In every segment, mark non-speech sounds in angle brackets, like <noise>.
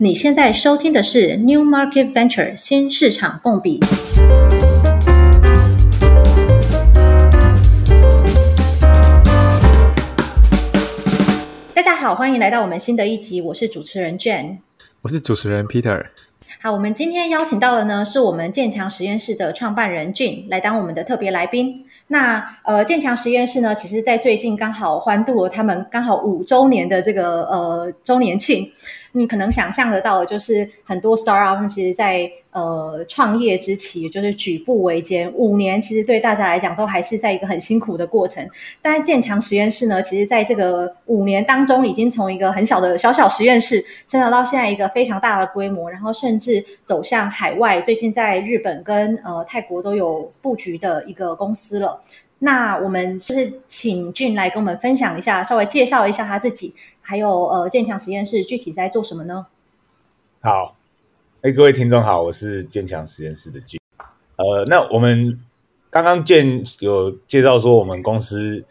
你现在收听的是 New Market Venture 新市场共比。大家好，欢迎来到我们新的一集，我是主持人 Jane，我是主持人 Peter。好，我们今天邀请到的呢，是我们建强实验室的创办人 Jin 来当我们的特别来宾。那呃，建强实验室呢，其实在最近刚好欢度了他们刚好五周年的这个呃周年庆。你可能想象得到的，就是很多 startup 其实在呃创业之期，就是举步维艰，五年其实对大家来讲都还是在一个很辛苦的过程。但是建强实验室呢，其实在这个五年当中，已经从一个很小的小小实验室，成长到现在一个非常大的规模，然后甚至走向海外，最近在日本跟呃泰国都有布局的一个公司了。那我们是不是请俊来跟我们分享一下，稍微介绍一下他自己？还有呃，建强实验室具体在做什么呢？好，哎，各位听众好，我是建强实验室的 Jin。呃，那我们刚刚建有介绍说我们公司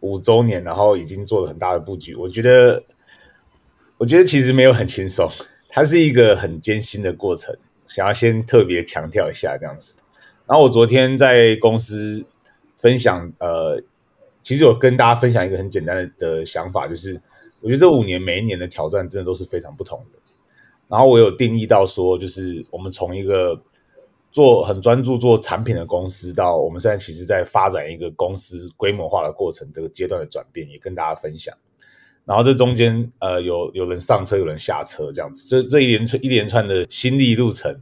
五周年，然后已经做了很大的布局。我觉得，我觉得其实没有很轻松，它是一个很艰辛的过程。想要先特别强调一下这样子。然后我昨天在公司分享，呃，其实我跟大家分享一个很简单的的想法，就是。我觉得这五年每一年的挑战真的都是非常不同的。然后我有定义到说，就是我们从一个做很专注做产品的公司，到我们现在其实在发展一个公司规模化的过程，这个阶段的转变也跟大家分享。然后这中间呃有有人上车，有人下车，这样子，这这一连串一连串的心历路程，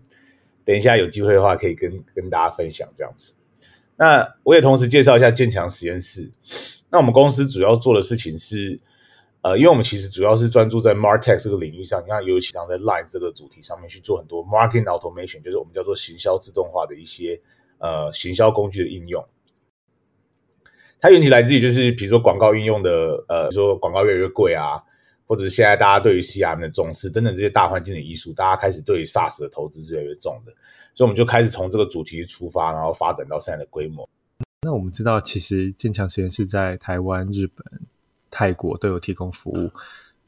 等一下有机会的话可以跟跟大家分享这样子。那我也同时介绍一下建强实验室。那我们公司主要做的事情是。呃，因为我们其实主要是专注在 MarTech 这个领域上，你看，尤其常在 Line 这个主题上面去做很多 Marketing Automation，就是我们叫做行销自动化的一些呃行销工具的应用。它缘起来自于就是比如说广告应用的呃，比如说广告越来越贵啊，或者是现在大家对于 CRM 的重视等等这些大环境的因素，大家开始对于 SaaS 的投资越来越重的，所以我们就开始从这个主题出发，然后发展到现在的规模。那我们知道，其实建强实验室在台湾、日本。泰国都有提供服务，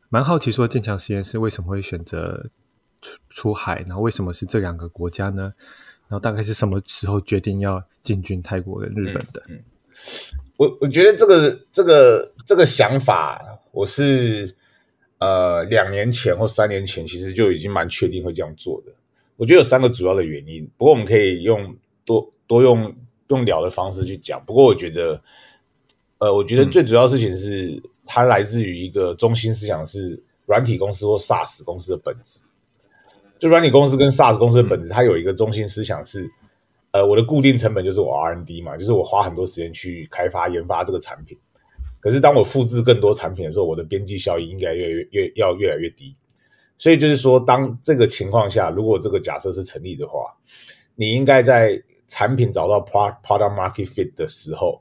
蛮好奇说建强实验室为什么会选择出出海，然后为什么是这两个国家呢？然后大概是什么时候决定要进军泰国跟日本的？嗯嗯、我我觉得这个这个这个想法，我是呃两年前或三年前其实就已经蛮确定会这样做的。我觉得有三个主要的原因，不过我们可以用多多用用聊的方式去讲。不过我觉得，呃，我觉得最主要事情是。嗯它来自于一个中心思想，是软体公司或 SaaS 公司的本质。就软体公司跟 SaaS 公司的本质，它有一个中心思想是，呃，我的固定成本就是我 R&D 嘛，就是我花很多时间去开发研发这个产品。可是当我复制更多产品的时候，我的边际效益应该越越越要越来越低。所以就是说，当这个情况下，如果这个假设是成立的话，你应该在产品找到 product market fit 的时候。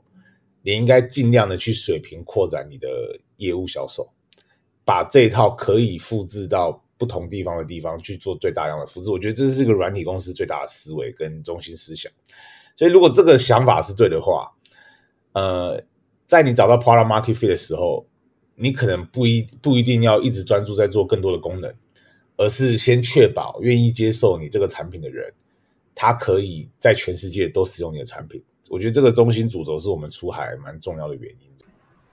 你应该尽量的去水平扩展你的业务销售，把这一套可以复制到不同地方的地方去做最大量的复制。我觉得这是一个软体公司最大的思维跟中心思想。所以如果这个想法是对的话，呃，在你找到 product market fit 的时候，你可能不一不一定要一直专注在做更多的功能，而是先确保愿意接受你这个产品的人，他可以在全世界都使用你的产品。我觉得这个中心主轴是我们出海蛮重要的原因。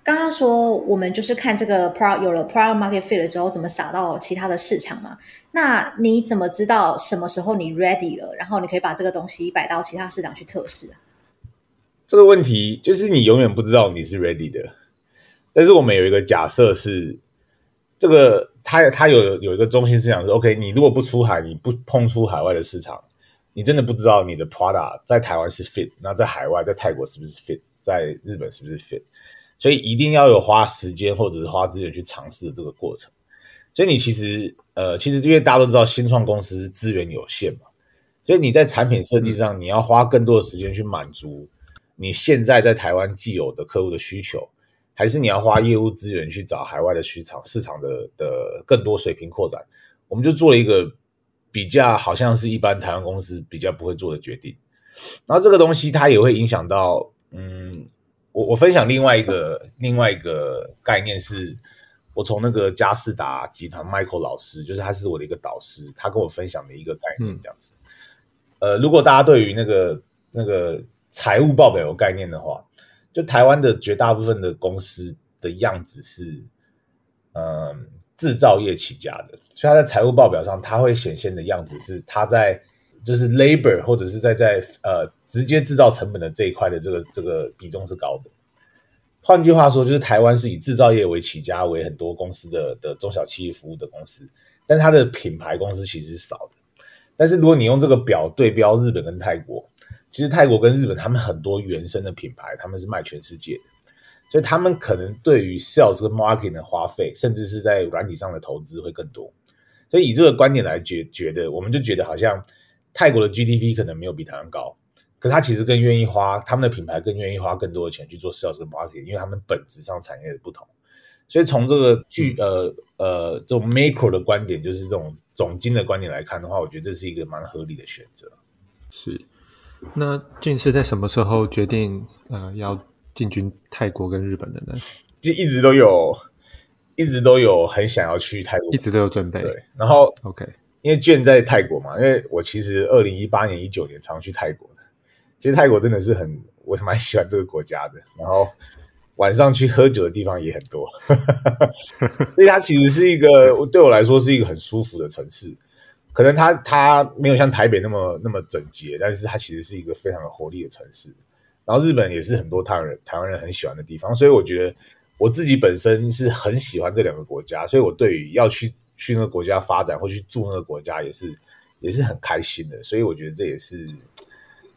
刚刚说我们就是看这个 product 有了 product market fit 了之后，怎么撒到其他的市场嘛？那你怎么知道什么时候你 ready 了，然后你可以把这个东西摆到其他市场去测试啊？这个问题就是你永远不知道你是 ready 的。但是我们有一个假设是，这个它它有有一个中心思想是 OK，你如果不出海，你不碰出海外的市场。你真的不知道你的 product 在台湾是 fit，那在海外，在泰国是不是 fit，在日本是不是 fit？所以一定要有花时间或者是花资源去尝试的这个过程。所以你其实呃，其实因为大家都知道新创公司资源有限嘛，所以你在产品设计上你要花更多的时间去满足你现在在台湾既有的客户的需求，还是你要花业务资源去找海外的市场市场的的更多水平扩展？我们就做了一个。比较好像是一般台湾公司比较不会做的决定，然后这个东西它也会影响到，嗯，我我分享另外一个 <laughs> 另外一个概念是，我从那个嘉士达集团 Michael 老师，就是他是我的一个导师，他跟我分享的一个概念这样子。嗯、呃，如果大家对于那个那个财务报表有概念的话，就台湾的绝大部分的公司的样子是，嗯、呃，制造业起家的，所以他在财务报表上，它会显现的样子是他在就是 labor 或者是在在呃直接制造成本的这一块的这个这个比重是高的。换句话说，就是台湾是以制造业为起家，为很多公司的的中小企业服务的公司，但是它的品牌公司其实是少的。但是如果你用这个表对标日本跟泰国，其实泰国跟日本他们很多原生的品牌，他们是卖全世界的，所以他们可能对于 sales 跟 marketing 的花费，甚至是在软体上的投资会更多。所以以这个观点来觉觉得，我们就觉得好像泰国的 GDP 可能没有比台湾高。可是他其实更愿意花他们的品牌，更愿意花更多的钱去做 sales 跟 marketing，因为他们本质上产业的不同。所以从这个巨呃呃这种 macro 的观点，就是这种总经的观点来看的话，我觉得这是一个蛮合理的选择。是。那俊是在什么时候决定呃要进军泰国跟日本的呢？就一直都有，一直都有很想要去泰国，一直都有准备。对，然后 OK，因为卷在泰国嘛，因为我其实二零一八年、一九年常去泰国的。其实泰国真的是很，我蛮喜欢这个国家的。然后晚上去喝酒的地方也很多，<laughs> 所以它其实是一个对我来说是一个很舒服的城市。可能它它没有像台北那么那么整洁，但是它其实是一个非常有活力的城市。然后日本也是很多台湾人台湾人很喜欢的地方，所以我觉得我自己本身是很喜欢这两个国家，所以我对于要去去那个国家发展或去住那个国家也是也是很开心的。所以我觉得这也是。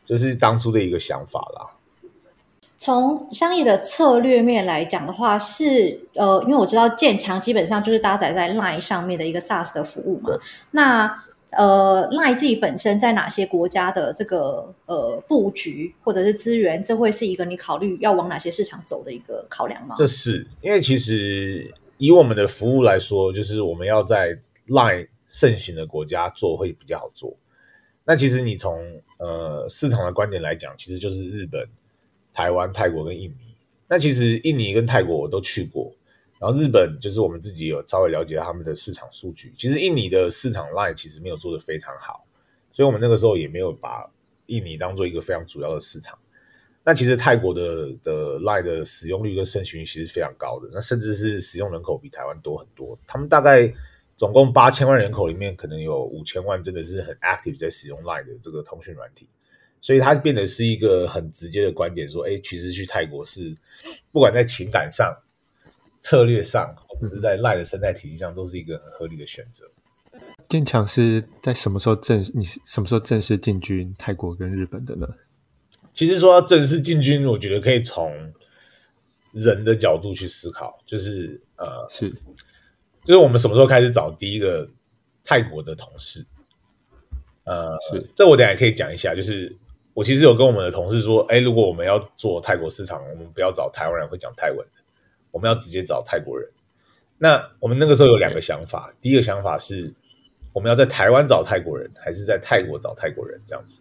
就是当初的一个想法啦。从商业的策略面来讲的话，是呃，因为我知道建强基本上就是搭载在 Line 上面的一个 SaaS 的服务嘛。那呃，Line 自己本身在哪些国家的这个呃布局或者是资源，这会是一个你考虑要往哪些市场走的一个考量吗？这是因为其实以我们的服务来说，就是我们要在 Line 盛行的国家做会比较好做。那其实你从呃市场的观点来讲，其实就是日本、台湾、泰国跟印尼。那其实印尼跟泰国我都去过，然后日本就是我们自己有稍微了解他们的市场数据。其实印尼的市场 line 其实没有做得非常好，所以我们那个时候也没有把印尼当做一个非常主要的市场。那其实泰国的的 line 的使用率跟盛行率其实非常高的，那甚至是使用人口比台湾多很多。他们大概。总共八千万人口里面，可能有五千万真的是很 active 在使用 Line 的这个通讯软体，所以它变得是一个很直接的观点，说，哎，其实去泰国是不管在情感上、策略上，或者是在 Line 的生态体系上，都是一个很合理的选择。建强是在什么时候正？你什么时候正式进军泰国跟日本的呢？其实说要正式进军，我觉得可以从人的角度去思考，就是呃，是。就是我们什么时候开始找第一个泰国的同事？呃，是这我等下可以讲一下。就是我其实有跟我们的同事说，哎，如果我们要做泰国市场，我们不要找台湾人会讲泰文的，我们要直接找泰国人。那我们那个时候有两个想法，第一个想法是我们要在台湾找泰国人，还是在泰国找泰国人这样子。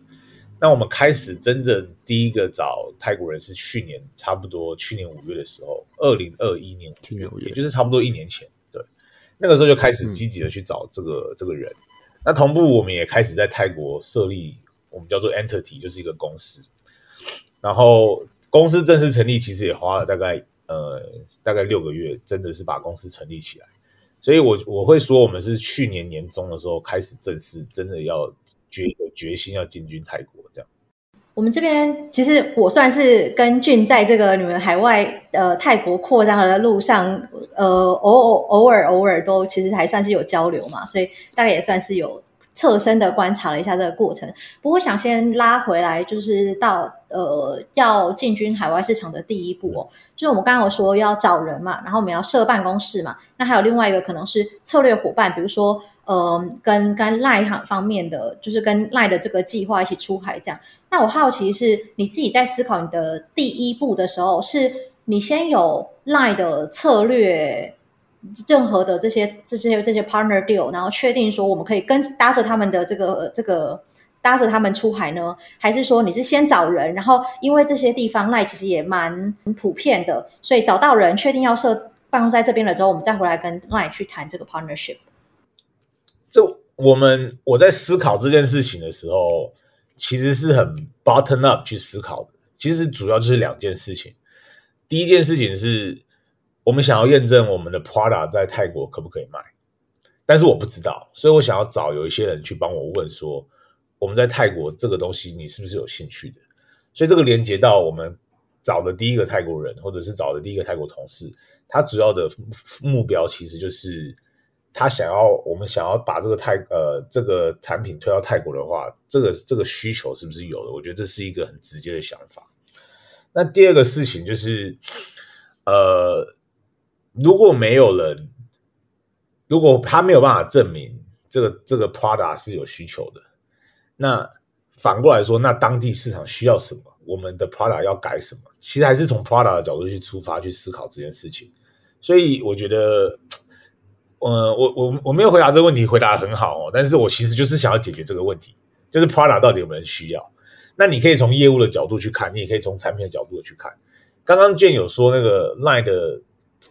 那我们开始真正第一个找泰国人是去年差不多去年五月的时候，二零二一年去年五月，也就是差不多一年前。对那个时候就开始积极的去找这个、嗯、这个人，那同步我们也开始在泰国设立我们叫做 entity，就是一个公司。然后公司正式成立，其实也花了大概呃大概六个月，真的是把公司成立起来。所以我我会说，我们是去年年中的时候开始正式真的要决决心要进军泰国这样。我们这边其实我算是跟俊在这个你们海外呃泰国扩张的路上，呃偶偶偶尔偶尔都其实还算是有交流嘛，所以大概也算是有侧身的观察了一下这个过程。不过想先拉回来，就是到呃要进军海外市场的第一步哦，就是我们刚刚有说要找人嘛，然后我们要设办公室嘛，那还有另外一个可能是策略伙伴，比如说。呃，跟跟赖行方面的，就是跟赖的这个计划一起出海这样。那我好奇是，你自己在思考你的第一步的时候，是你先有赖的策略，任何的这些这些这些 partner deal，然后确定说我们可以跟搭着他们的这个这个搭着他们出海呢？还是说你是先找人，然后因为这些地方赖其实也蛮普遍的，所以找到人确定要设。办公在这边了之后，我们再回来跟 Line 去谈这个 partnership。这我们我在思考这件事情的时候，其实是很 bottom up 去思考的。其实主要就是两件事情。第一件事情是我们想要验证我们的 product 在泰国可不可以卖，但是我不知道，所以我想要找有一些人去帮我问说，我们在泰国这个东西你是不是有兴趣的？所以这个连接到我们找的第一个泰国人，或者是找的第一个泰国同事，他主要的目标其实就是他想要我们想要把这个泰呃这个产品推到泰国的话，这个这个需求是不是有的？我觉得这是一个很直接的想法。那第二个事情就是，呃，如果没有人，如果他没有办法证明这个这个 product 是有需求的，那反过来说，那当地市场需要什么？我们的 Prada 要改什么？其实还是从 Prada 的角度去出发去思考这件事情。所以我觉得，呃，我我我没有回答这个问题，回答得很好哦。但是我其实就是想要解决这个问题，就是 Prada 到底有没有人需要？那你可以从业务的角度去看，你也可以从产品的角度去看。刚刚 Jane 有说那个 Line 的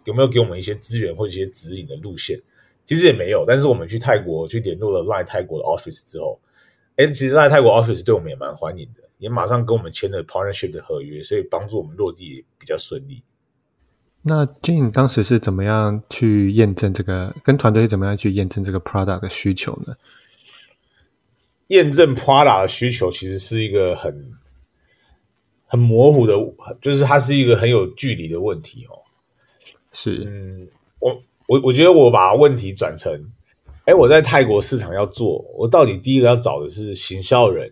有没有给我们一些资源或一些指引的路线？其实也没有。但是我们去泰国去联络了 Line 泰国的 Office 之后，哎，其实 Line 泰国 Office 对我们也蛮欢迎的，也马上跟我们签了 Partnership 的合约，所以帮助我们落地也比较顺利。那 Jane 当时是怎么样去验证这个？跟团队是怎么样去验证这个 Product 的需求呢？验证 product 的需求其实是一个很很模糊的，就是它是一个很有距离的问题哦。是，嗯，我我我觉得我把问题转成，哎，我在泰国市场要做，我到底第一个要找的是行销人，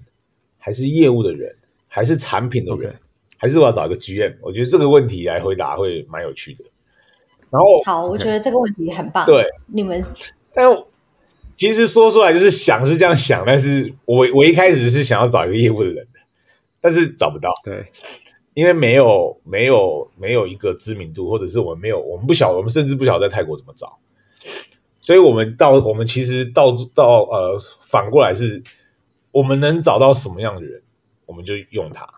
还是业务的人，还是产品的人.还是我要找一个 GM？我觉得这个问题来回答会蛮有趣的。然后，好，我觉得这个问题很棒。对，你们，但。其实说出来就是想是这样想，但是我我一开始是想要找一个业务的人的，但是找不到。对，因为没有没有没有一个知名度，或者是我们没有我们不晓，我们甚至不晓得在泰国怎么找，所以我们到我们其实到到呃反过来是，我们能找到什么样的人，我们就用他。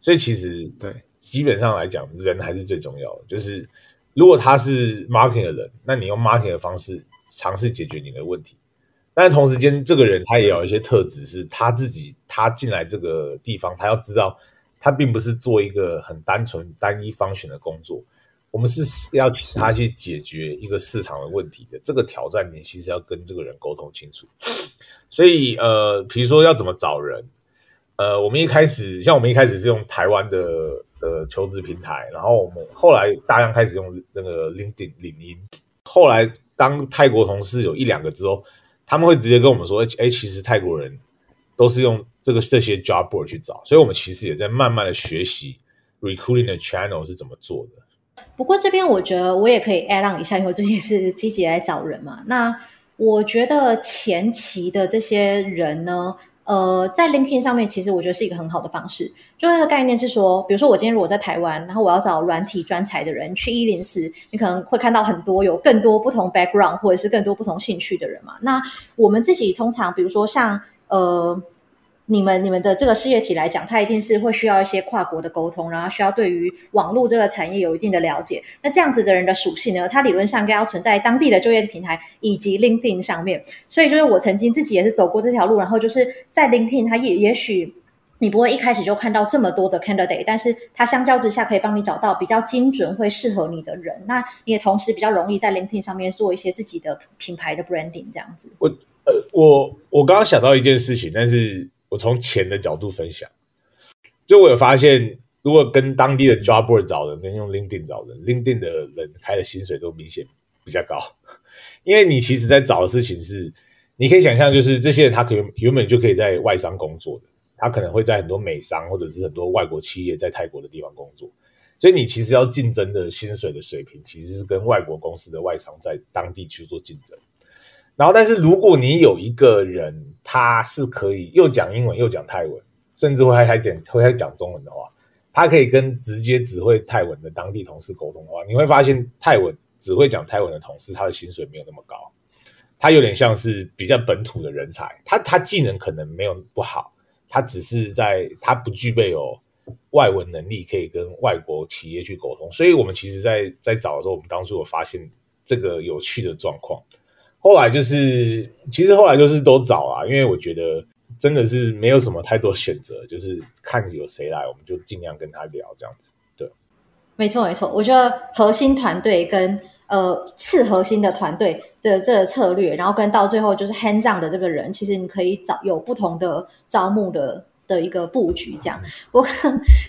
所以其实对基本上来讲，人还是最重要的。就是如果他是 marketing 的人，那你用 marketing 的方式尝试解决你的问题。但同时间，这个人他也有一些特质，是他自己他进来这个地方，他要知道他并不是做一个很单纯单一 function 的工作，我们是要请他去解决一个市场的问题的。这个挑战你其实要跟这个人沟通清楚。所以呃，比如说要怎么找人，呃，我们一开始像我们一开始是用台湾的呃求职平台，然后我们后来大量开始用那个 LinkedIn 领英，后来当泰国同事有一两个之后。他们会直接跟我们说：“哎，其实泰国人都是用这个这些 job board 去找，所以我们其实也在慢慢的学习 recruiting 的 channel 是怎么做的。”不过这边我觉得我也可以 add on 一下，因为我最近是积极来找人嘛。那我觉得前期的这些人呢。呃，在 LinkedIn 上面，其实我觉得是一个很好的方式。就那个概念是说，比如说我今天如果在台湾，然后我要找软体专才的人，去一零四，你可能会看到很多有更多不同 background 或者是更多不同兴趣的人嘛。那我们自己通常，比如说像呃。你们你们的这个事业体来讲，它一定是会需要一些跨国的沟通，然后需要对于网络这个产业有一定的了解。那这样子的人的属性呢，它理论上应该要存在当地的就业平台以及 LinkedIn 上面。所以就是我曾经自己也是走过这条路，然后就是在 LinkedIn，它也也许你不会一开始就看到这么多的 candidate，但是它相较之下可以帮你找到比较精准、会适合你的人。那你也同时比较容易在 LinkedIn 上面做一些自己的品牌的 branding 这样子。我呃，我我刚刚想到一件事情，但是。我从钱的角度分享，就我有发现，如果跟当地的 job board 找人，跟用 LinkedIn 找人，LinkedIn 的人开的薪水都明显比较高，因为你其实在找的事情是，你可以想象，就是这些人他可能原本就可以在外商工作的，他可能会在很多美商或者是很多外国企业在泰国的地方工作，所以你其实要竞争的薪水的水平，其实是跟外国公司的外商在当地去做竞争。然后，但是如果你有一个人，他是可以又讲英文又讲泰文，甚至会还还讲会还讲中文的话，他可以跟直接只会泰文的当地同事沟通的话，你会发现泰文只会讲泰文的同事，他的薪水没有那么高，他有点像是比较本土的人才，他他技能可能没有不好，他只是在他不具备有外文能力可以跟外国企业去沟通。所以我们其实在，在在找的时候，我们当初有发现这个有趣的状况。后来就是，其实后来就是都找啊，因为我觉得真的是没有什么太多选择，就是看有谁来，我们就尽量跟他聊这样子。对，没错没错，我觉得核心团队跟。呃，次核心的团队的这个策略，然后跟到最后就是 hands on 的这个人，其实你可以找有不同的招募的。的一个布局，这样。我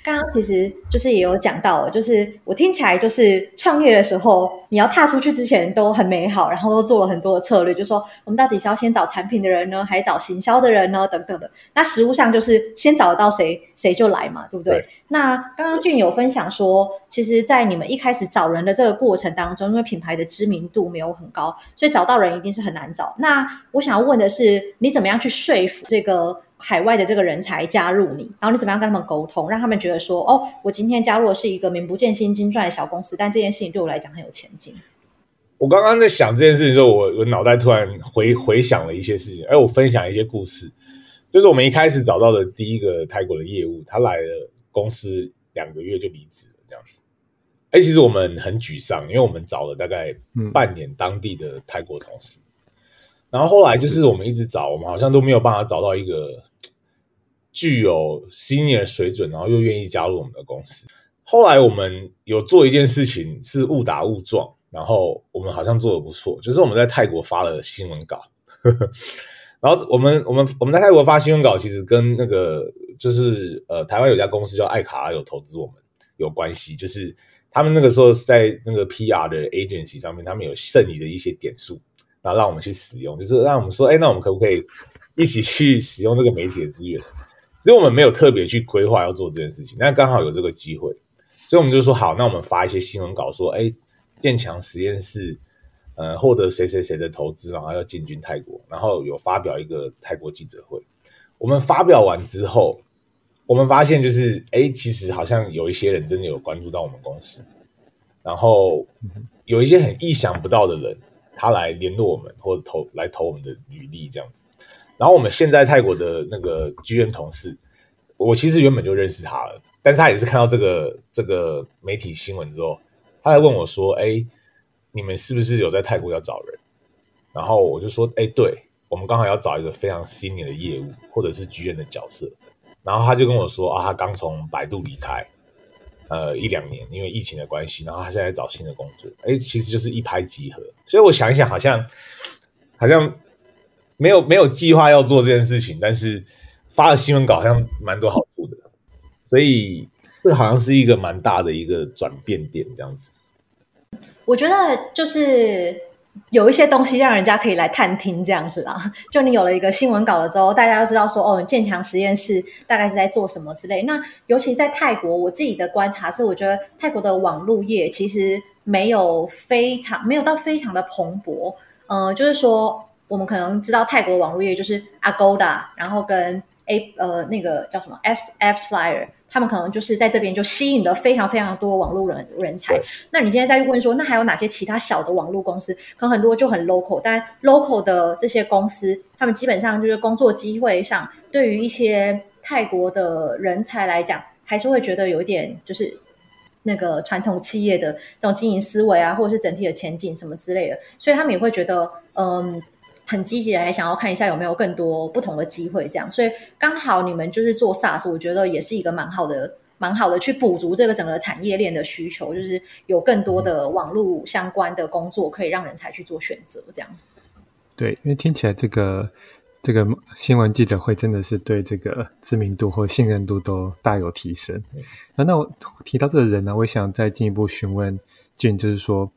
刚刚其实就是也有讲到，就是我听起来就是创业的时候，你要踏出去之前都很美好，然后都做了很多的策略，就是说我们到底是要先找产品的人呢，还是找行销的人呢，等等的。那实务上就是先找得到谁，谁就来嘛，对不对？对。那刚刚俊有分享说，其实，在你们一开始找人的这个过程当中，因为品牌的知名度没有很高，所以找到人一定是很难找。那我想要问的是，你怎么样去说服这个？海外的这个人才加入你，然后你怎么样跟他们沟通，让他们觉得说，哦，我今天加入的是一个名不见经传的小公司，但这件事情对我来讲很有前景。我刚刚在想这件事情的时候，我我脑袋突然回回想了一些事情，哎，我分享一些故事，就是我们一开始找到的第一个泰国的业务，他来了公司两个月就离职了，这样子。哎，其实我们很沮丧，因为我们找了大概半年当地的泰国同事，嗯、然后后来就是我们一直找，我们好像都没有办法找到一个。具有 senior 水准，然后又愿意加入我们的公司。后来我们有做一件事情，是误打误撞，然后我们好像做得不错，就是我们在泰国发了新闻稿。<laughs> 然后我们我们我们在泰国发新闻稿，其实跟那个就是呃台湾有家公司叫爱卡拉有投资我们有关系，就是他们那个时候在那个 PR 的 agency 上面，他们有剩余的一些点数，然后让我们去使用，就是让我们说，哎，那我们可不可以一起去使用这个媒体的资源？所以我们没有特别去规划要做这件事情，但刚好有这个机会，所以我们就说好，那我们发一些新闻稿说，哎，建强实验室，呃，获得谁谁谁的投资，然后要进军泰国，然后有发表一个泰国记者会。我们发表完之后，我们发现就是，哎，其实好像有一些人真的有关注到我们公司，然后有一些很意想不到的人，他来联络我们或者投来投我们的履历这样子。然后我们现在泰国的那个剧院同事，我其实原本就认识他了，但是他也是看到这个这个媒体新闻之后，他来问我说：“哎，你们是不是有在泰国要找人？”然后我就说：“哎，对，我们刚好要找一个非常 senior 的业务或者是剧院的角色。”然后他就跟我说：“啊，他刚从百度离开，呃，一两年，因为疫情的关系，然后他现在在找新的工作。”哎，其实就是一拍即合。所以我想一想，好像好像。没有没有计划要做这件事情，但是发了新闻稿好像蛮多好处的，所以这好像是一个蛮大的一个转变点，这样子。我觉得就是有一些东西让人家可以来探听这样子啦。<laughs> 就你有了一个新闻稿了之后，大家都知道说哦，建强实验室大概是在做什么之类。那尤其在泰国，我自己的观察是，我觉得泰国的网络业其实没有非常没有到非常的蓬勃。呃，就是说。我们可能知道泰国网络业就是 Agoda，然后跟 A 呃那个叫什么 Apps Apps Flyer，他们可能就是在这边就吸引了非常非常多网络人人才。那你现在再去问说，那还有哪些其他小的网络公司？可能很多就很 local，但 local 的这些公司，他们基本上就是工作机会上，对于一些泰国的人才来讲，还是会觉得有一点就是那个传统企业的这种经营思维啊，或者是整体的前景什么之类的，所以他们也会觉得嗯。很积极的，还想要看一下有没有更多不同的机会，这样，所以刚好你们就是做 SaaS，我觉得也是一个蛮好的、蛮好的去补足这个整个产业链的需求，就是有更多的网络相关的工作可以让人才去做选择，这样。对，因为听起来这个这个新闻记者会真的是对这个知名度或信任度都大有提升。那那我提到这个人呢，我也想再进一步询问俊，就是说，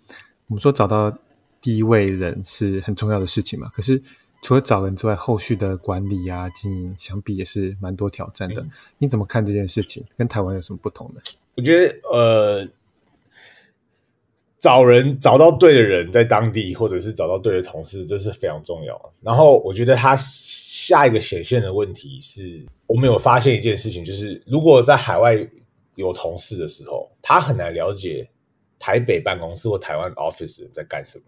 我们说找到。第一位人是很重要的事情嘛？可是除了找人之外，后续的管理啊、经营，想必也是蛮多挑战的。嗯、你怎么看这件事情？跟台湾有什么不同呢？我觉得，呃，找人找到对的人在当地，或者是找到对的同事，这是非常重要。然后，我觉得他下一个显现的问题是，我们有发现一件事情，就是如果在海外有同事的时候，他很难了解台北办公室或台湾 office 在干什么。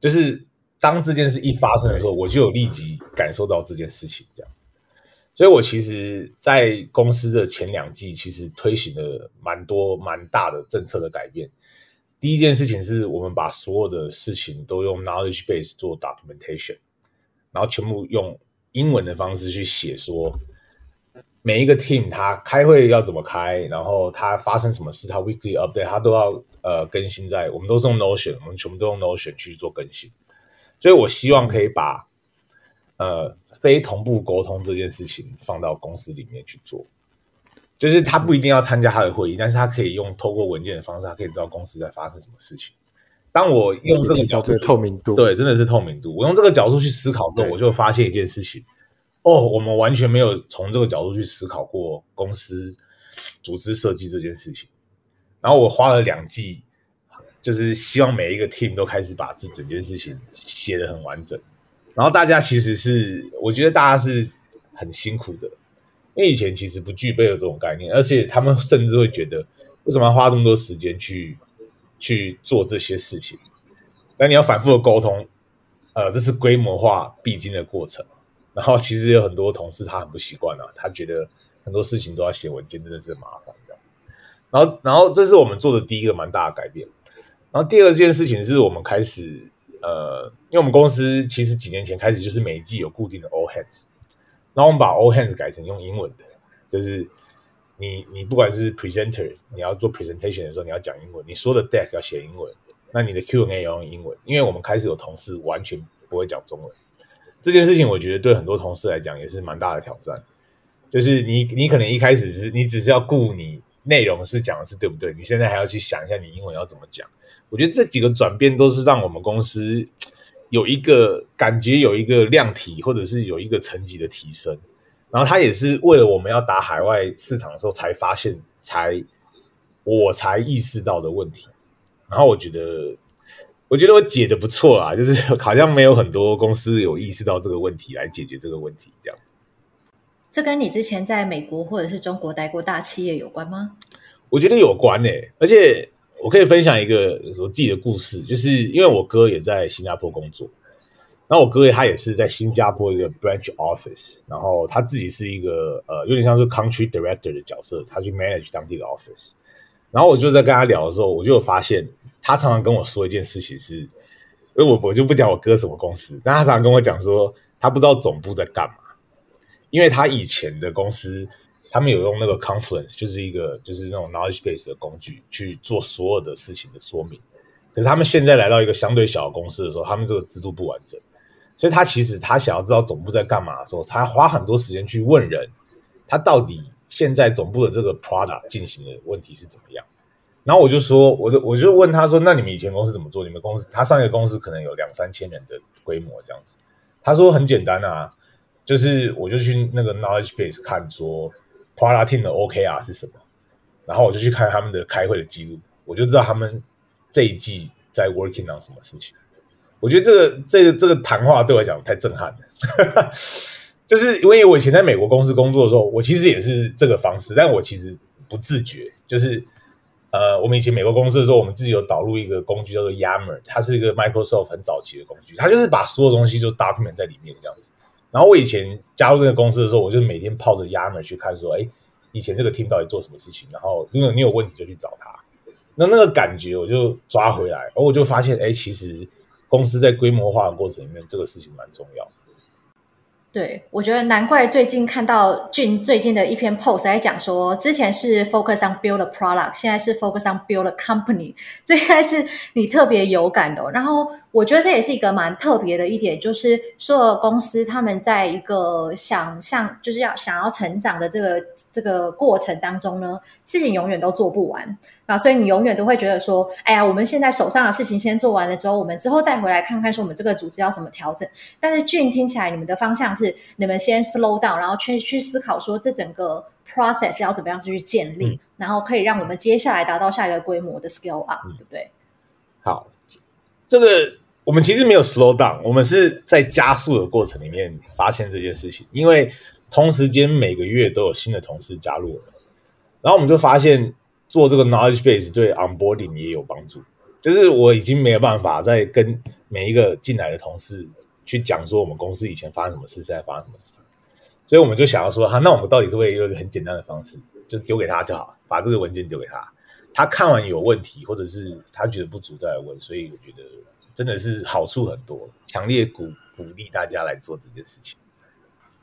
就是当这件事一发生的时候，我就有立即感受到这件事情这样子，所以我其实，在公司的前两季，其实推行了蛮多蛮大的政策的改变。第一件事情是我们把所有的事情都用 knowledge base 做 documentation，然后全部用英文的方式去写，说每一个 team 他开会要怎么开，然后他发生什么事，他 weekly update 他都要呃更新在，我们都是用 Notion，我们全部都用 Notion 去做更新。所以我希望可以把呃非同步沟通这件事情放到公司里面去做。就是他不一定要参加他的会议，但是他可以用透过文件的方式，他可以知道公司在发生什么事情。当我用这个角度，透明度，对，真的是透明度。我用这个角度去思考之后，我就发现一件事情：哦，我们完全没有从这个角度去思考过公司组织设计这件事情。然后我花了两季，就是希望每一个 team 都开始把这整件事情写得很完整。然后大家其实是，我觉得大家是很辛苦的。因为以前其实不具备有这种概念，而且他们甚至会觉得，为什么要花这么多时间去去做这些事情？但你要反复的沟通，呃，这是规模化必经的过程。然后其实有很多同事他很不习惯啊，他觉得很多事情都要写文件，真的是很麻烦这样子。然后，然后这是我们做的第一个蛮大的改变。然后第二件事情是我们开始，呃，因为我们公司其实几年前开始就是每一季有固定的 all hands。然后我们把 all hands 改成用英文的，就是你你不管是 presenter，你要做 presentation 的时候，你要讲英文，你说的 deck 要写英文，那你的 Q&A 也要用英文，因为我们开始有同事完全不会讲中文，这件事情我觉得对很多同事来讲也是蛮大的挑战，就是你你可能一开始是你只是要顾你内容是讲的是对不对，你现在还要去想一下你英文要怎么讲，我觉得这几个转变都是让我们公司。有一个感觉，有一个量体，或者是有一个层级的提升，然后他也是为了我们要打海外市场的时候才发现，才我才意识到的问题。然后我觉得，我觉得我解的不错啊，就是 <laughs> 好像没有很多公司有意识到这个问题来解决这个问题，这样。这跟你之前在美国或者是中国待过大企业有关吗？我觉得有关诶、欸，而且。我可以分享一个我自己的故事，就是因为我哥也在新加坡工作，然后我哥他也是在新加坡一个 branch office，然后他自己是一个呃有点像是 country director 的角色，他去 manage 当地的 office。然后我就在跟他聊的时候，我就有发现他常常跟我说一件事情是，因为我我就不讲我哥什么公司，但他常常跟我讲说他不知道总部在干嘛，因为他以前的公司。他们有用那个 Confluence，就是一个就是那种 knowledge base 的工具去做所有的事情的说明。可是他们现在来到一个相对小的公司的时候，他们这个制度不完整，所以他其实他想要知道总部在干嘛的时候，他花很多时间去问人，他到底现在总部的这个 product 进行的问题是怎么样。然后我就说，我就我就问他说，那你们以前公司怎么做？你们公司他上一个公司可能有两三千人的规模这样子。他说很简单啊，就是我就去那个 knowledge base 看说。Product Team 的 OKR 是什么？然后我就去看他们的开会的记录，我就知道他们这一季在 working on 什么事情。我觉得这个这个这个谈话对我来讲太震撼了，<laughs> 就是因为我以前在美国公司工作的时候，我其实也是这个方式，但我其实不自觉。就是呃，我们以前美国公司的时候，我们自己有导入一个工具叫做 Yammer，它是一个 Microsoft 很早期的工具，它就是把所有东西就 document 在里面这样子。然后我以前加入这个公司的时候，我就每天泡着 Yammer 去看，说，哎，以前这个 team 到底做什么事情？然后，如果你有问题就去找他。那那个感觉我就抓回来，而我就发现，哎，其实公司在规模化的过程里面，这个事情蛮重要。对，我觉得难怪最近看到俊最近的一篇 post 在讲说，之前是 focus on build a product，现在是 focus on build a company，这应该是你特别有感的哦。然后我觉得这也是一个蛮特别的一点，就是所有公司他们在一个想象就是要想要成长的这个这个过程当中呢，事情永远都做不完。啊，所以你永远都会觉得说，哎呀，我们现在手上的事情先做完了之后，我们之后再回来看看，说我们这个组织要怎么调整。但是俊听起来，你们的方向是你们先 slow down，然后去去思考说这整个 process 要怎么样去建立，嗯、然后可以让我们接下来达到下一个规模的 scale up，、嗯、对不对？好，这个我们其实没有 slow down，我们是在加速的过程里面发现这件事情，因为同时间每个月都有新的同事加入我们，然后我们就发现。做这个 knowledge base 对 onboarding 也有帮助，就是我已经没有办法再跟每一个进来的同事去讲说我们公司以前发生什么事，现在发生什么事。所以我们就想要说，哈，那我们到底可不可以用一个很简单的方式，就丢给他就好，把这个文件丢给他，他看完有问题，或者是他觉得不足再来问。所以我觉得真的是好处很多，强烈鼓鼓励大家来做这件事情。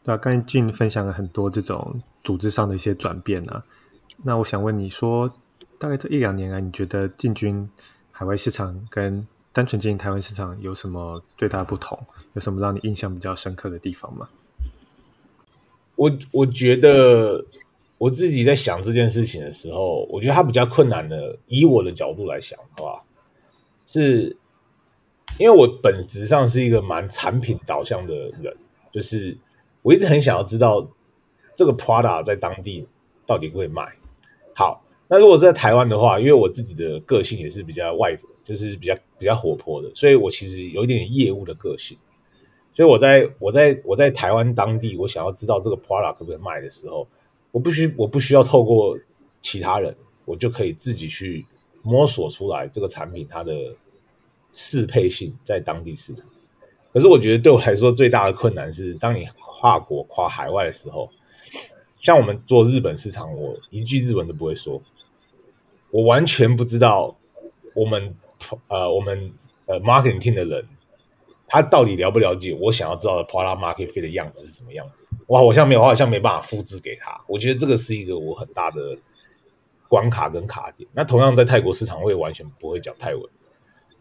对啊，刚才 Gene 分享了很多这种组织上的一些转变啊，那我想问你说，大概这一两年来，你觉得进军海外市场跟单纯经营台湾市场有什么最大的不同？有什么让你印象比较深刻的地方吗？我我觉得我自己在想这件事情的时候，我觉得它比较困难的，以我的角度来想的话，是因为我本质上是一个蛮产品导向的人，就是我一直很想要知道这个 product 在当地到底会卖好。那如果是在台湾的话，因为我自己的个性也是比较外，就是比较比较活泼的，所以我其实有一点业务的个性。所以我在我在我在台湾当地，我想要知道这个 product 可不可以卖的时候，我不需我不需要透过其他人，我就可以自己去摸索出来这个产品它的适配性在当地市场。可是我觉得对我来说最大的困难是，当你跨国跨海外的时候，像我们做日本市场，我一句日文都不会说，我完全不知道我们呃我们呃 marketing 的人。他到底了不了解我想要知道的 product market fit 的样子是什么样子？哇我好像没有，我好像没办法复制给他。我觉得这个是一个我很大的关卡跟卡点。那同样在泰国市场，我也完全不会讲泰文，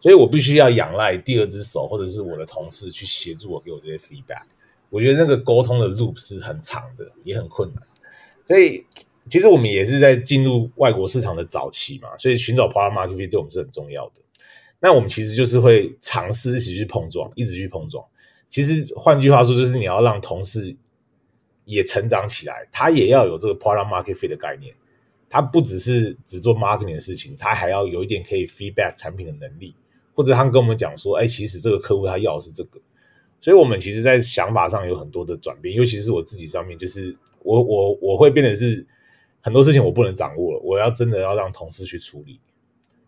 所以我必须要仰赖第二只手或者是我的同事去协助我，给我这些 feedback。我觉得那个沟通的 loop 是很长的，也很困难。所以其实我们也是在进入外国市场的早期嘛，所以寻找 product market fit 对我们是很重要的。那我们其实就是会尝试一起去碰撞，一直去碰撞。其实换句话说，就是你要让同事也成长起来，他也要有这个 product market fit 的概念。他不只是只做 marketing 的事情，他还要有一点可以 feedback 产品的能力，或者他跟我们讲说，哎，其实这个客户他要的是这个。所以，我们其实，在想法上有很多的转变，尤其是我自己上面，就是我我我会变得是很多事情我不能掌握了，我要真的要让同事去处理。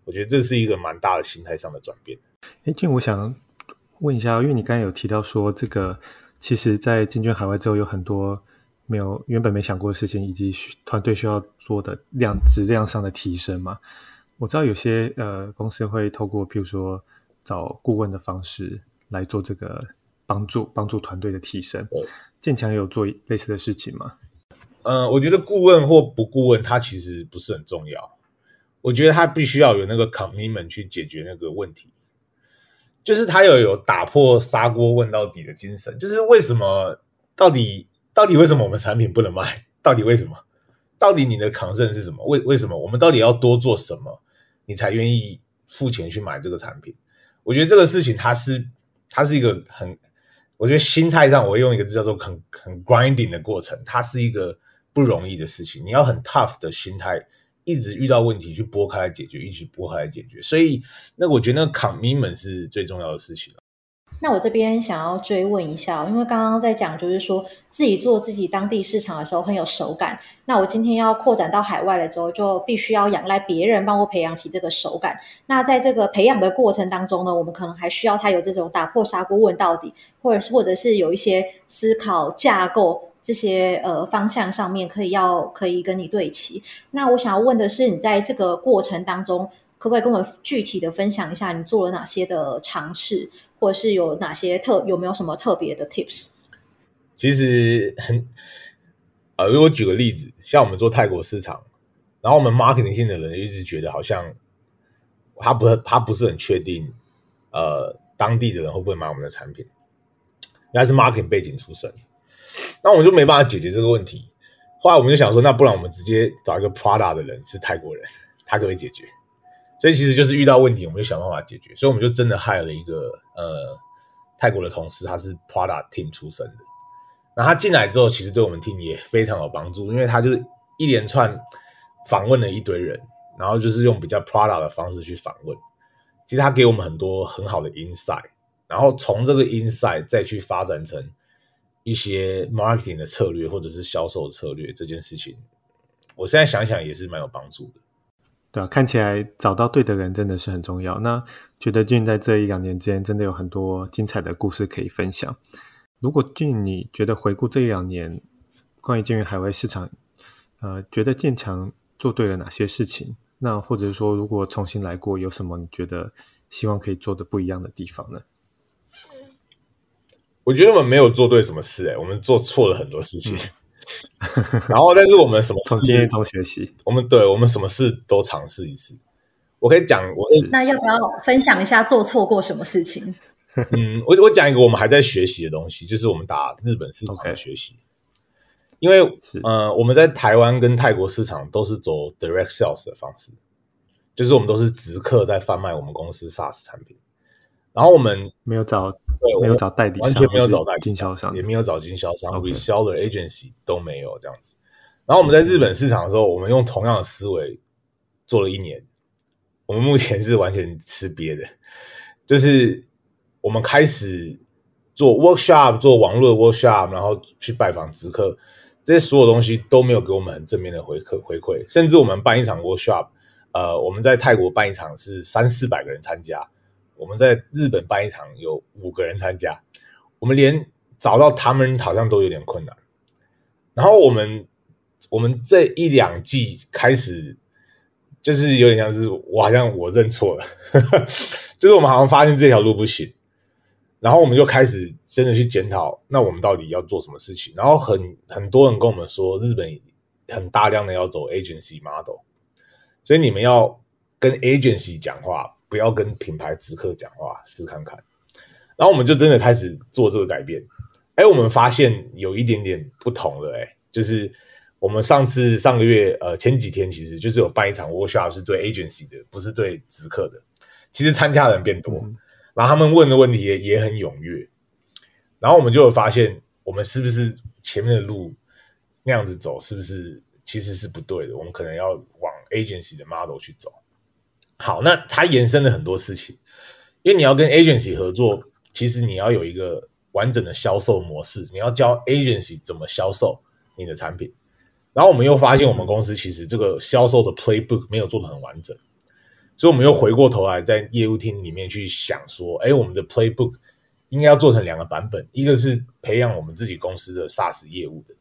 我觉得这是一个蛮大的心态上的转变。哎，Gene，我想问一下，因为你刚才有提到说，这个其实，在进军海外之后，有很多没有原本没想过的事情，以及团队需要做的量质量上的提升嘛。我知道有些呃公司会透过譬如说找顾问的方式来做这个帮助，帮助团队的提升。建强有做类似的事情吗？嗯、呃，我觉得顾问或不顾问，它其实不是很重要。我觉得他必须要有那个 commitment 去解决那个问题，就是他要有打破砂锅问到底的精神。就是为什么？到底到底为什么我们产品不能卖？到底为什么？到底你的抗争是什么？为为什么？我们到底要多做什么，你才愿意付钱去买这个产品？我觉得这个事情它是它是一个很，我觉得心态上我用一个字叫做很很 grinding 的过程，它是一个不容易的事情。你要很 tough 的心态。一直遇到问题去拨开来解决，一起拨开来解决，所以那我觉得那个扛命是最重要的事情。那我这边想要追问一下，因为刚刚在讲就是说自己做自己当地市场的时候很有手感，那我今天要扩展到海外了之后，就必须要仰赖别人帮我培养起这个手感。那在这个培养的过程当中呢，我们可能还需要他有这种打破砂锅问到底，或者是或者是有一些思考架构。这些呃方向上面可以要可以跟你对齐。那我想要问的是，你在这个过程当中，可不可以跟我们具体的分享一下你做了哪些的尝试，或者是有哪些特有没有什么特别的 tips？其实很呃，如果举个例子，像我们做泰国市场，然后我们 marketing 性的人一直觉得好像他不他不是很确定，呃，当地的人会不会买我们的产品，应该是 marketing 背景出身。那我就没办法解决这个问题。后来我们就想说，那不然我们直接找一个 Prada 的人是泰国人，他可以解决。所以其实就是遇到问题，我们就想办法解决。所以我们就真的 hire 了一个呃泰国的同事，他是 Prada team 出身的。那他进来之后，其实对我们 team 也非常有帮助，因为他就是一连串访问了一堆人，然后就是用比较 Prada 的方式去访问。其实他给我们很多很好的 insight，然后从这个 insight 再去发展成。一些 marketing 的策略或者是销售策略这件事情，我现在想想也是蛮有帮助的。对啊，看起来找到对的人真的是很重要。那觉得俊在这一两年之间真的有很多精彩的故事可以分享。如果俊你觉得回顾这一两年，关于经营海外市场，呃，觉得建强做对了哪些事情？那或者说，如果重新来过，有什么你觉得希望可以做的不一样的地方呢？我觉得我们没有做对什么事，哎，我们做错了很多事情。嗯、<laughs> 然后，但是我们什么事从经验中学习，我们对我们什么事都尝试一次。我可以讲，我那要不要分享一下做错过什么事情？<laughs> 嗯，我我讲一个我们还在学习的东西，就是我们打日本市场的学习。Okay. 因为呃，我们在台湾跟泰国市场都是走 direct sales 的方式，就是我们都是直客在贩卖我们公司 SaaS 产品，然后我们没有找对，没有找代理商，完全没有找代理经销商，也没有找经销商，reseller agency 都没有这样子。然后我们在日本市场的时候，我们用同样的思维做了一年，我们目前是完全吃瘪的，就是我们开始做 workshop，做网络的 workshop，然后去拜访直客。这些所有东西都没有给我们很正面的回馈回馈，甚至我们办一场 workshop，呃，我们在泰国办一场是三四百个人参加，我们在日本办一场有五个人参加，我们连找到他们好像都有点困难。然后我们我们这一两季开始，就是有点像是我好像我认错了，<laughs> 就是我们好像发现这条路不行。然后我们就开始真的去检讨，那我们到底要做什么事情？然后很很多人跟我们说，日本很大量的要走 agency model，所以你们要跟 agency 讲话，不要跟品牌直客讲话，试看看。然后我们就真的开始做这个改变。哎，我们发现有一点点不同了，哎，就是我们上次上个月呃前几天其实就是有办一场 workshop 是对 agency 的，不是对直客的。其实参加的人变多。嗯然后他们问的问题也也很踊跃，然后我们就有发现，我们是不是前面的路那样子走，是不是其实是不对的？我们可能要往 agency 的 model 去走。好，那它延伸了很多事情，因为你要跟 agency 合作，其实你要有一个完整的销售模式，你要教 agency 怎么销售你的产品。然后我们又发现，我们公司其实这个销售的 playbook 没有做得很完整。所以，我们又回过头来，在业务厅里面去想说，哎，我们的 playbook 应该要做成两个版本，一个是培养我们自己公司的 SaaS 业务的，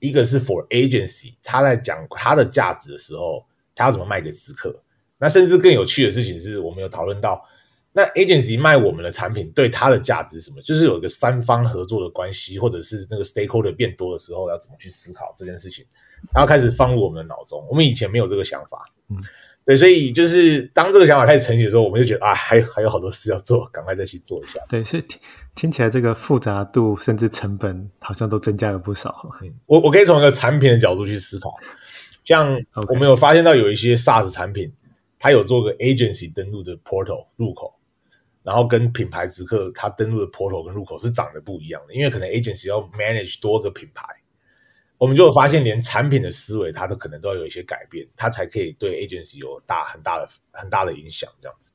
一个是 for agency，他在讲他的价值的时候，他要怎么卖给直客。那甚至更有趣的事情是，我们有讨论到，那 agency 卖我们的产品对它的价值是什么？就是有一个三方合作的关系，或者是那个 stakeholder 变多的时候，要怎么去思考这件事情，然后开始放入我们的脑中。我们以前没有这个想法，嗯。对，所以就是当这个想法开始成型的时候，我们就觉得啊，还还有好多事要做，赶快再去做一下。对，所以听听起来这个复杂度甚至成本好像都增加了不少。嗯，我我可以从一个产品的角度去思考，像我们有发现到有一些 SaaS 产品，他有做个 agency 登录的 portal 入口，然后跟品牌直客他登录的 portal 跟入口是长得不一样的，因为可能 agency 要 manage 多个品牌。我们就发现，连产品的思维，它都可能都要有一些改变，它才可以对 agency 有大很大的很大的影响，这样子。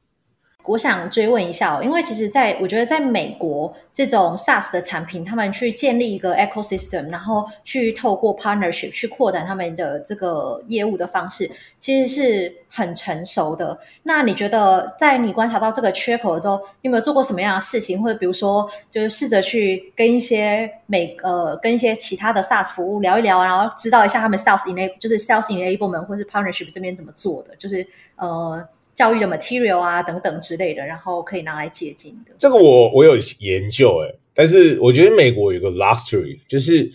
我想追问一下，因为其实在我觉得，在美国这种 SaaS 的产品，他们去建立一个 ecosystem，然后去透过 partnership 去扩展他们的这个业务的方式，其实是很成熟的。那你觉得，在你观察到这个缺口的时候，你有没有做过什么样的事情，或者比如说，就是试着去跟一些美呃，跟一些其他的 SaaS 服务聊一聊，然后知道一下他们 SaaS enable 就是 sales enablement 或是 partnership 这边怎么做的，就是呃。教育的 material 啊，等等之类的，然后可以拿来借鉴的。这个我我有研究诶，但是我觉得美国有个 luxury，就是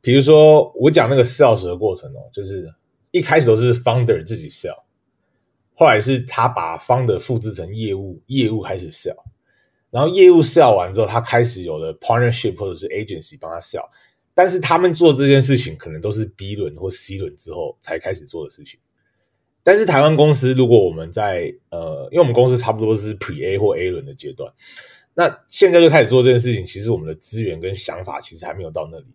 比如说我讲那个 sales 的过程哦，就是一开始都是 founder 自己 sell，后来是他把 founder 复制成业务，业务开始 sell，然后业务 sell 完之后，他开始有了 partnership 或者是 agency 帮他 sell，但是他们做这件事情可能都是 B 轮或 C 轮之后才开始做的事情。但是台湾公司，如果我们在呃，因为我们公司差不多是 Pre A 或 A 轮的阶段，那现在就开始做这件事情，其实我们的资源跟想法其实还没有到那里。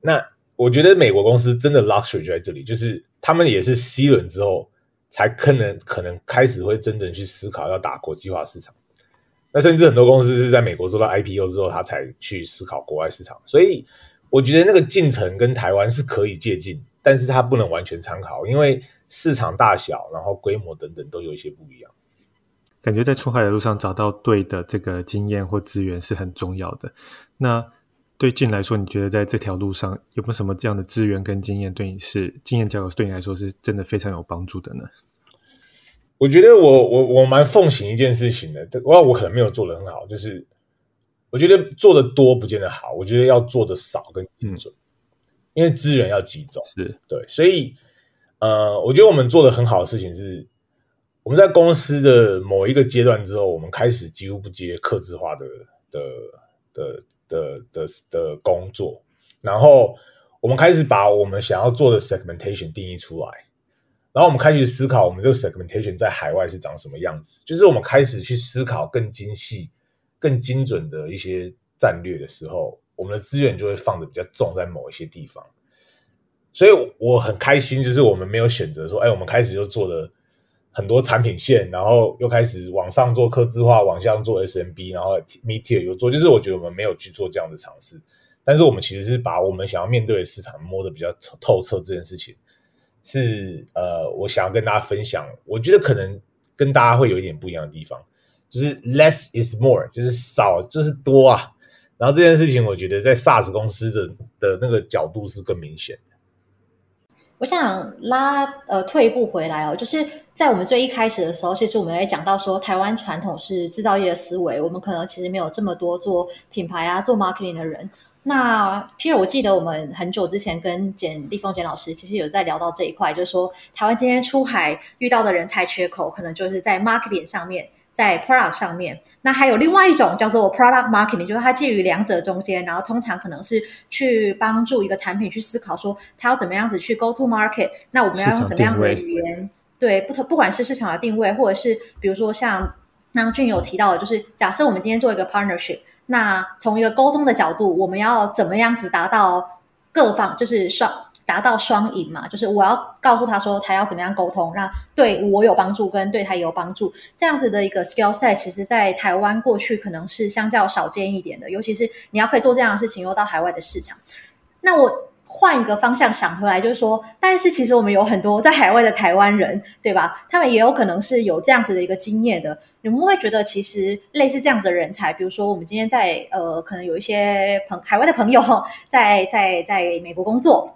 那我觉得美国公司真的 luxury 就在这里，就是他们也是 C 轮之后才可能可能开始会真正去思考要打国际化市场。那甚至很多公司是在美国做到 IPO 之后，他才去思考国外市场。所以我觉得那个进程跟台湾是可以借鉴，但是它不能完全参考，因为。市场大小，然后规模等等都有一些不一样。感觉在出海的路上找到对的这个经验或资源是很重要的。那对 Gene 来说，你觉得在这条路上有没有什么这样的资源跟经验，对你是经验交流，对你来说是真的非常有帮助的呢？我觉得我我我蛮奉行一件事情的，我我可能没有做的很好，就是我觉得做的多不见得好，我觉得要做的少跟精准，嗯、因为资源要集中，是对，所以呃，我觉得我们做的很好的事情是，我们在公司的某一个阶段之后，我们开始几乎不接客制化的的的的的的工作，然后我们开始把我们想要做的 segmentation 定义出来。然后我们开始思考，我们这个 segmentation 在海外是长什么样子。就是我们开始去思考更精细、更精准的一些战略的时候，我们的资源就会放的比较重在某一些地方。所以我很开心，就是我们没有选择说，哎，我们开始就做了很多产品线，然后又开始往上做客制化，往下做 SMB，然后 mid tier 又做。就是我觉得我们没有去做这样的尝试，但是我们其实是把我们想要面对的市场摸得比较透彻这件事情。是呃，我想要跟大家分享，我觉得可能跟大家会有一点不一样的地方，就是 less is more，就是少就是多啊。然后这件事情，我觉得在 SaaS 公司的的那个角度是更明显。我想拉呃退一步回来哦，就是在我们最一开始的时候，其实我们也讲到说，台湾传统是制造业的思维，我们可能其实没有这么多做品牌啊、做 marketing 的人。那 Peter，我记得我们很久之前跟简立峰简老师其实有在聊到这一块，就是说台湾今天出海遇到的人才缺口，可能就是在 marketing 上面，在 product 上面。那还有另外一种叫做 product marketing，就是它介于两者中间，然后通常可能是去帮助一个产品去思考说它要怎么样子去 go to market。那我们要用什么样子的语言？对，不同不管是市场的定位，或者是比如说像刚刚 Gene 有提到的，就是假设我们今天做一个 partnership。那从一个沟通的角度，我们要怎么样子达到各方就是双达到双赢嘛？就是我要告诉他说他要怎么样沟通，让对我有帮助，跟对他也有帮助。这样子的一个 skill set，其实在台湾过去可能是相较少见一点的，尤其是你要可以做这样的事情，又到海外的市场。那我。换一个方向想回来，就是说，但是其实我们有很多在海外的台湾人，对吧？他们也有可能是有这样子的一个经验的。你们会觉得，其实类似这样子的人才，比如说我们今天在呃，可能有一些朋海外的朋友在在在美国工作，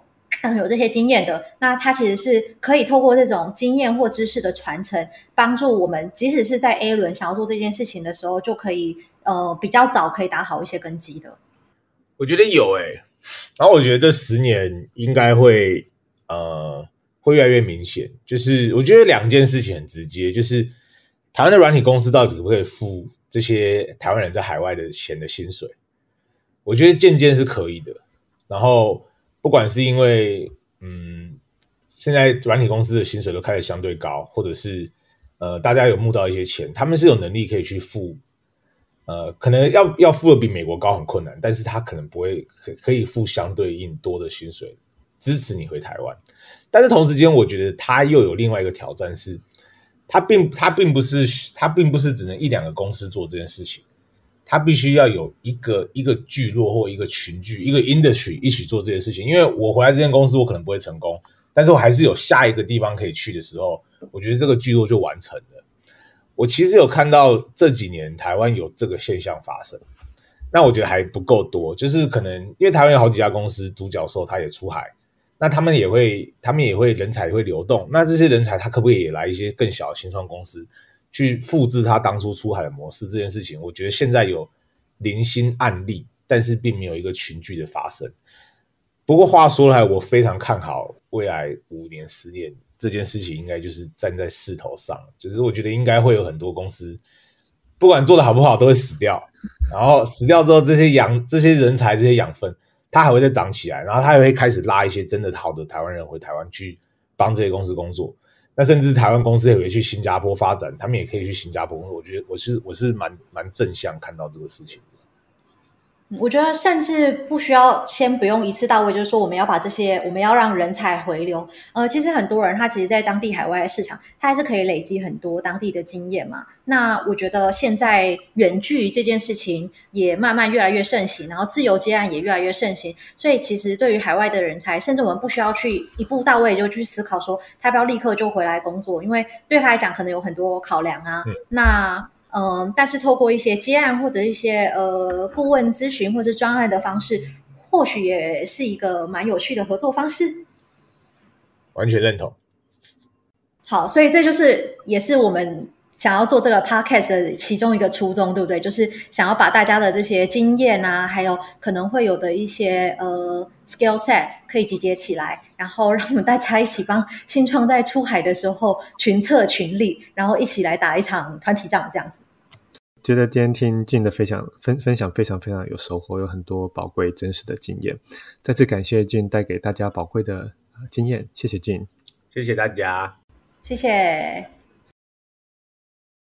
有这些经验的，那他其实是可以透过这种经验或知识的传承，帮助我们，即使是在 A 轮想要做这件事情的时候，就可以呃比较早可以打好一些根基的。我觉得有诶、然后我觉得这十年应该会呃会越来越明显，就是我觉得两件事情很直接，就是台湾的软体公司到底可不可以付这些台湾人在海外的钱的薪水？我觉得渐渐是可以的。然后不管是因为嗯现在软体公司的薪水都开始相对高，或者是呃大家有募到一些钱，他们是有能力可以去付。呃，可能要要付的比美国高很困难，但是他可能不会可可以付相对应多的薪水支持你回台湾。但是同时间，我觉得他又有另外一个挑战是，他并他并不是他并不是只能一两个公司做这件事情，他必须要有一个一个聚落或一个群聚一个 industry 一起做这件事情。因为我回来这间公司，我可能不会成功，但是我还是有下一个地方可以去的时候，我觉得这个聚落就完成了。我其实有看到这几年台湾有这个现象发生，那我觉得还不够多，就是可能因为台湾有好几家公司独角兽，他也出海，那他们也会，他们也会人才也会流动，那这些人才他可不可以也来一些更小的新创公司去复制他当初出海的模式？这件事情，我觉得现在有零星案例，但是并没有一个群聚的发生。不过话说来，我非常看好未来五年、十年。这件事情应该就是站在势头上，就是我觉得应该会有很多公司，不管做得好不好，都会死掉。然后死掉之后，这些养这些人才、这些养分，它还会再长起来，然后它也会开始拉一些真的好的台湾人回台湾去帮这些公司工作。那甚至台湾公司也会去新加坡发展，他们也可以去新加坡。我觉得我是我是蛮蛮正向看到这个事情。我觉得甚至不需要先不用一次到位，就是说我们要把这些，我们要让人才回流。呃，其实很多人他其实，在当地海外市场，他还是可以累积很多当地的经验嘛。那我觉得现在远距这件事情也慢慢越来越盛行，然后自由接案也越来越盛行。所以其实对于海外的人才，甚至我们不需要去一步到位就去思考说他要不要立刻就回来工作，因为对他来讲可能有很多考量啊。嗯、那嗯、呃，但是透过一些接案或者一些呃顾问咨询或者专案的方式，或许也是一个蛮有趣的合作方式。完全认同。好，所以这就是也是我们想要做这个 podcast 的其中一个初衷，对不对？就是想要把大家的这些经验啊，还有可能会有的一些呃 skill set 可以集结起来，然后让我们大家一起帮新创在出海的时候群策群力，然后一起来打一场团体仗，这样子。觉得今天听 Jing 的分享分分享非常非常有收获，有很多宝贵真实的经验。再次感谢 Jing 带给大家宝贵的经验，谢谢 Jing，谢谢大家。谢谢。